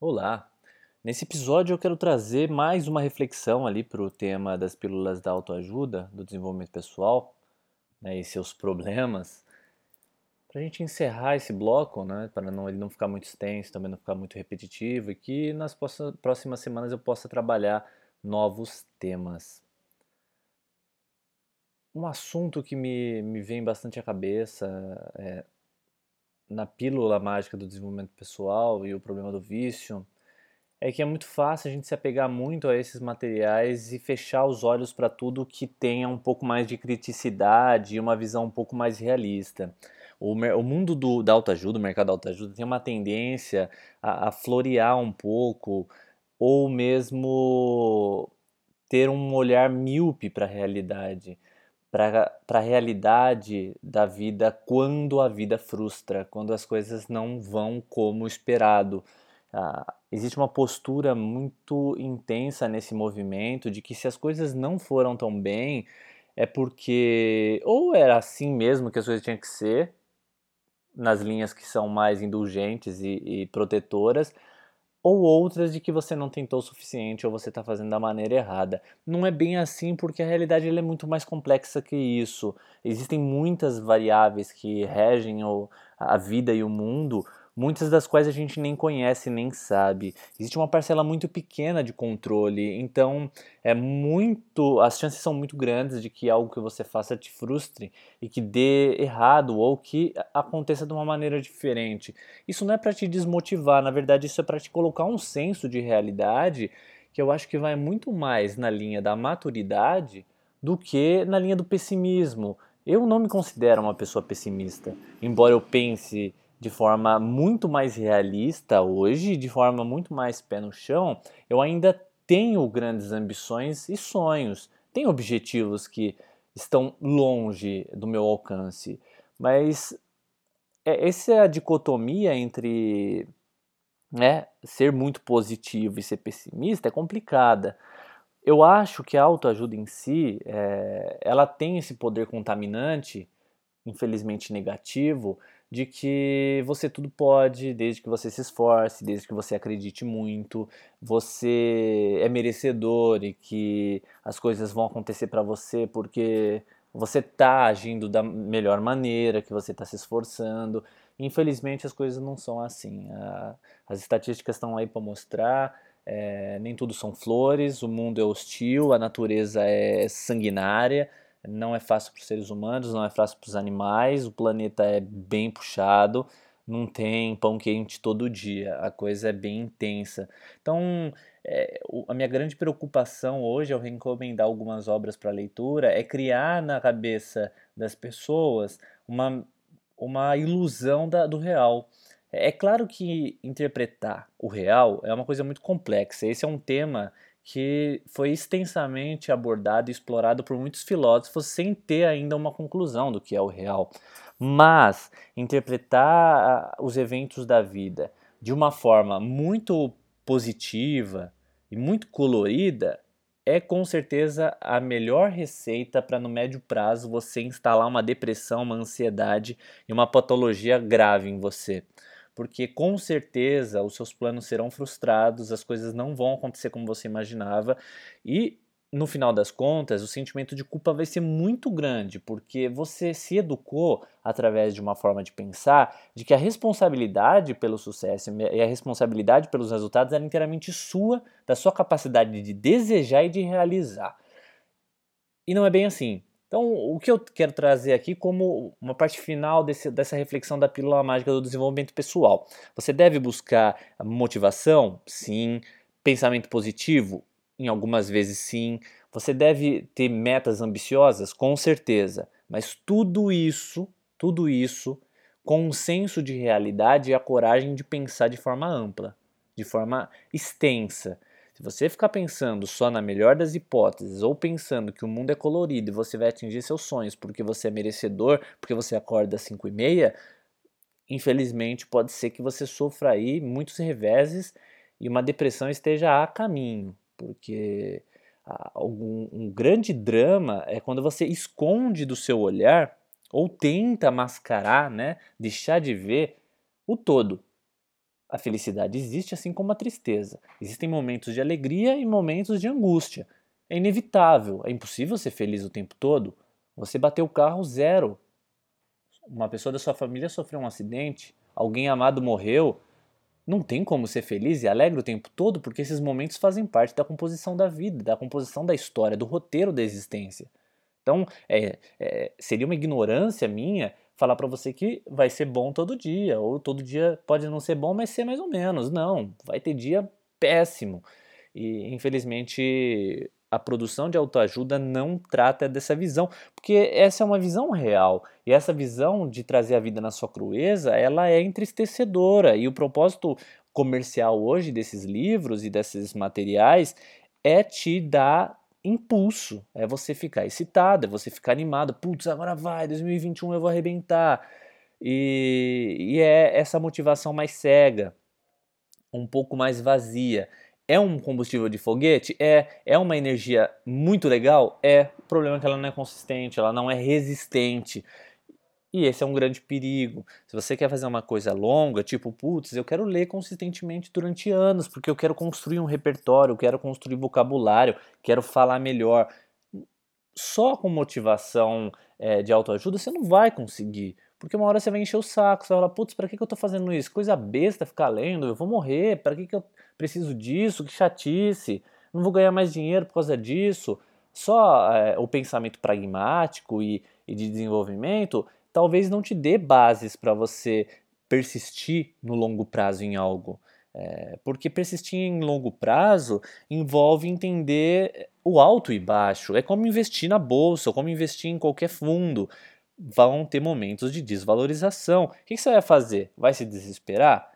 Olá! Nesse episódio eu quero trazer mais uma reflexão ali para o tema das pílulas da autoajuda, do desenvolvimento pessoal né, e seus problemas, para a gente encerrar esse bloco, né, para não, ele não ficar muito extenso, também não ficar muito repetitivo e que nas próximas semanas eu possa trabalhar novos temas. Um assunto que me, me vem bastante à cabeça é, na pílula mágica do desenvolvimento pessoal e o problema do vício é que é muito fácil a gente se apegar muito a esses materiais e fechar os olhos para tudo que tenha um pouco mais de criticidade e uma visão um pouco mais realista. O, o mundo do, da autoajuda, o mercado da autoajuda, tem uma tendência a, a florear um pouco ou mesmo ter um olhar míope para a realidade para a realidade da vida quando a vida frustra, quando as coisas não vão como esperado. Ah, existe uma postura muito intensa nesse movimento de que se as coisas não foram tão bem, é porque ou era assim mesmo que as coisas tinham que ser, nas linhas que são mais indulgentes e, e protetoras, ou outras de que você não tentou o suficiente ou você está fazendo da maneira errada. Não é bem assim porque a realidade é muito mais complexa que isso. Existem muitas variáveis que regem a vida e o mundo, muitas das quais a gente nem conhece nem sabe. Existe uma parcela muito pequena de controle, então é muito, as chances são muito grandes de que algo que você faça te frustre e que dê errado ou que aconteça de uma maneira diferente. Isso não é para te desmotivar, na verdade isso é para te colocar um senso de realidade que eu acho que vai muito mais na linha da maturidade do que na linha do pessimismo. Eu não me considero uma pessoa pessimista, embora eu pense de forma muito mais realista hoje, de forma muito mais pé no chão, eu ainda tenho grandes ambições e sonhos, tenho objetivos que estão longe do meu alcance, mas é, essa dicotomia entre né, ser muito positivo e ser pessimista é complicada. Eu acho que a autoajuda em si, é, ela tem esse poder contaminante, infelizmente negativo, de que você tudo pode, desde que você se esforce, desde que você acredite muito, você é merecedor e que as coisas vão acontecer para você porque você está agindo da melhor maneira, que você está se esforçando. Infelizmente as coisas não são assim. as estatísticas estão aí para mostrar. É, nem tudo são flores, o mundo é hostil, a natureza é sanguinária não é fácil para os seres humanos, não é fácil para os animais, o planeta é bem puxado, não tem pão quente todo dia, a coisa é bem intensa. Então, é, a minha grande preocupação hoje ao recomendar algumas obras para leitura é criar na cabeça das pessoas uma, uma ilusão da, do real. É claro que interpretar o real é uma coisa muito complexa. Esse é um tema que foi extensamente abordado e explorado por muitos filósofos sem ter ainda uma conclusão do que é o real. Mas interpretar os eventos da vida de uma forma muito positiva e muito colorida é com certeza a melhor receita para no médio prazo você instalar uma depressão, uma ansiedade e uma patologia grave em você porque com certeza os seus planos serão frustrados, as coisas não vão acontecer como você imaginava e no final das contas, o sentimento de culpa vai ser muito grande, porque você se educou através de uma forma de pensar de que a responsabilidade pelo sucesso e a responsabilidade pelos resultados era inteiramente sua, da sua capacidade de desejar e de realizar. E não é bem assim. Então, o que eu quero trazer aqui como uma parte final desse, dessa reflexão da pílula mágica do desenvolvimento pessoal. Você deve buscar motivação? Sim. Pensamento positivo? Em algumas vezes, sim. Você deve ter metas ambiciosas? Com certeza. Mas tudo isso, tudo isso, com um senso de realidade e a coragem de pensar de forma ampla, de forma extensa se você ficar pensando só na melhor das hipóteses ou pensando que o mundo é colorido e você vai atingir seus sonhos porque você é merecedor, porque você acorda às 5 e meia, infelizmente pode ser que você sofra aí muitos reveses e uma depressão esteja a caminho, porque um, grande drama é quando você esconde do seu olhar ou tenta mascarar, né, deixar de ver o todo. A felicidade existe assim como a tristeza. Existem momentos de alegria e momentos de angústia. É inevitável, é impossível ser feliz o tempo todo. Você bateu o carro zero. Uma pessoa da sua família sofreu um acidente, alguém amado morreu. Não tem como ser feliz e alegre o tempo todo, porque esses momentos fazem parte da composição da vida, da composição da história, do roteiro da existência. Então, é, é, seria uma ignorância minha falar para você que vai ser bom todo dia, ou todo dia pode não ser bom, mas ser mais ou menos. Não, vai ter dia péssimo. E infelizmente a produção de autoajuda não trata dessa visão, porque essa é uma visão real. E essa visão de trazer a vida na sua crueza, ela é entristecedora. E o propósito comercial hoje desses livros e desses materiais é te dar impulso, é você ficar excitado, é você ficar animado. Putz, agora vai, 2021 eu vou arrebentar. E, e é essa motivação mais cega, um pouco mais vazia. É um combustível de foguete? É. É uma energia muito legal? É. O problema é que ela não é consistente, ela não é resistente. E esse é um grande perigo. Se você quer fazer uma coisa longa, tipo, putz, eu quero ler consistentemente durante anos, porque eu quero construir um repertório, eu quero construir vocabulário, quero falar melhor. Só com motivação é, de autoajuda você não vai conseguir. Porque uma hora você vai encher o saco, você vai falar, putz, pra que, que eu tô fazendo isso? Coisa besta ficar lendo, eu vou morrer, pra que, que eu preciso disso? Que chatice, não vou ganhar mais dinheiro por causa disso. Só é, o pensamento pragmático e, e de desenvolvimento talvez não te dê bases para você persistir no longo prazo em algo. É, porque persistir em longo prazo envolve entender o alto e baixo. É como investir na bolsa, ou como investir em qualquer fundo. Vão ter momentos de desvalorização. O que você vai fazer? Vai se desesperar?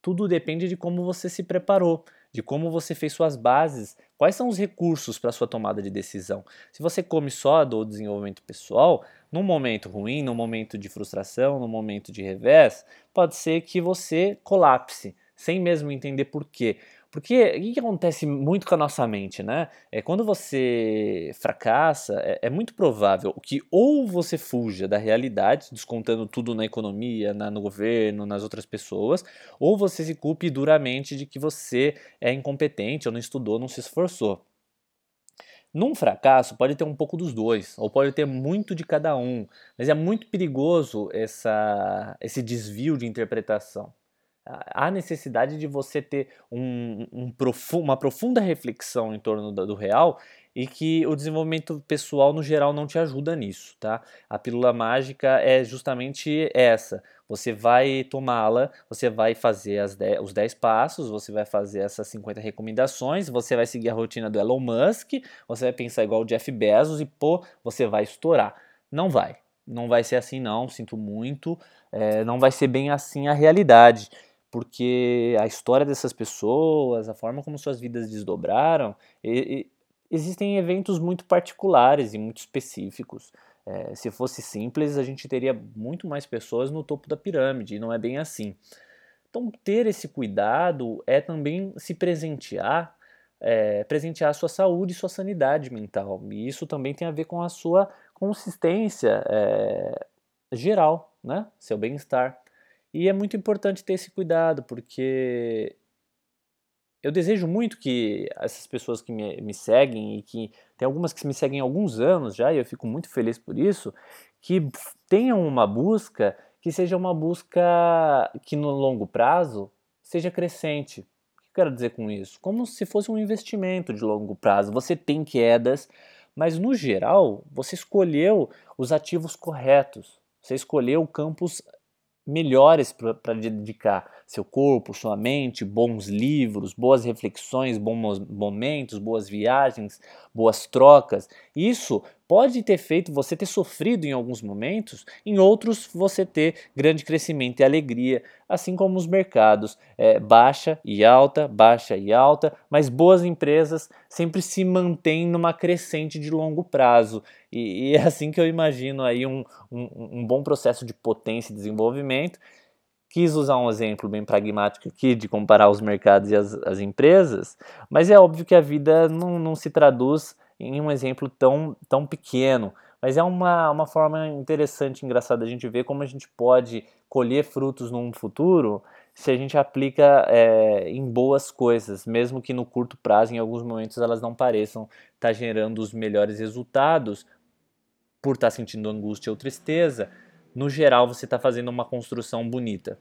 Tudo depende de como você se preparou, de como você fez suas bases, quais são os recursos para sua tomada de decisão. Se você come só do desenvolvimento pessoal, num momento ruim, num momento de frustração, num momento de revés, pode ser que você colapse, sem mesmo entender por quê. Porque o que, acontece muito com a nossa mente, né? É quando você fracassa, é, é, muito provável que ou você fuja da realidade, descontando tudo na economia, na, no governo, nas outras pessoas, ou você se culpe duramente de que você é incompetente ou não estudou, não se esforçou. Num fracasso pode ter um pouco dos dois, ou pode ter muito de cada um, mas é muito perigoso essa, esse desvio de interpretação. Há necessidade de você ter um, um uma profunda reflexão em torno do, do real e que o desenvolvimento pessoal no geral não te ajuda nisso, tá? A pílula mágica é justamente essa. Você vai tomá-la, você vai fazer as os 10 passos, você vai fazer essas 50 recomendações, você vai seguir a rotina do Elon Musk, você vai pensar igual o Jeff Bezos e pô, você vai estourar. Não vai. Não vai ser assim não, sinto muito. É, não vai ser bem assim a realidade porque a história dessas pessoas, a forma como suas vidas desdobraram, e, existem eventos muito particulares e muito específicos. É, se fosse simples, a gente teria muito mais pessoas no topo da pirâmide, e não é bem assim. Então, ter esse cuidado é também se presentear, é, presentear a sua saúde e sua sanidade mental. E isso também tem a ver com a sua consistência é, geral, né? seu bem-estar. E é muito importante ter esse cuidado, porque eu desejo muito que essas pessoas que me, me seguem e que tem algumas que me seguem há alguns anos já, e eu fico muito feliz por isso, que tenham uma busca que seja uma busca que no longo prazo seja crescente. O que eu quero dizer com isso? Como se fosse um investimento de longo prazo. Você tem quedas, mas no geral você escolheu os ativos corretos. Você escolheu campos melhores para dedicar seu corpo, sua mente, bons livros, boas reflexões, bons momentos, boas viagens, boas trocas. Isso pode ter feito você ter sofrido em alguns momentos, em outros você ter grande crescimento e alegria, assim como os mercados, é, baixa e alta, baixa e alta, mas boas empresas sempre se mantêm numa crescente de longo prazo. E, e é assim que eu imagino aí um, um, um bom processo de potência e desenvolvimento quis usar um exemplo bem pragmático aqui de comparar os mercados e as, as empresas, mas é óbvio que a vida não, não se traduz em um exemplo tão, tão pequeno. Mas é uma, uma forma interessante, engraçada a gente ver como a gente pode colher frutos num futuro se a gente aplica é, em boas coisas, mesmo que no curto prazo, em alguns momentos, elas não pareçam estar tá gerando os melhores resultados por estar tá sentindo angústia ou tristeza. No geral, você está fazendo uma construção bonita.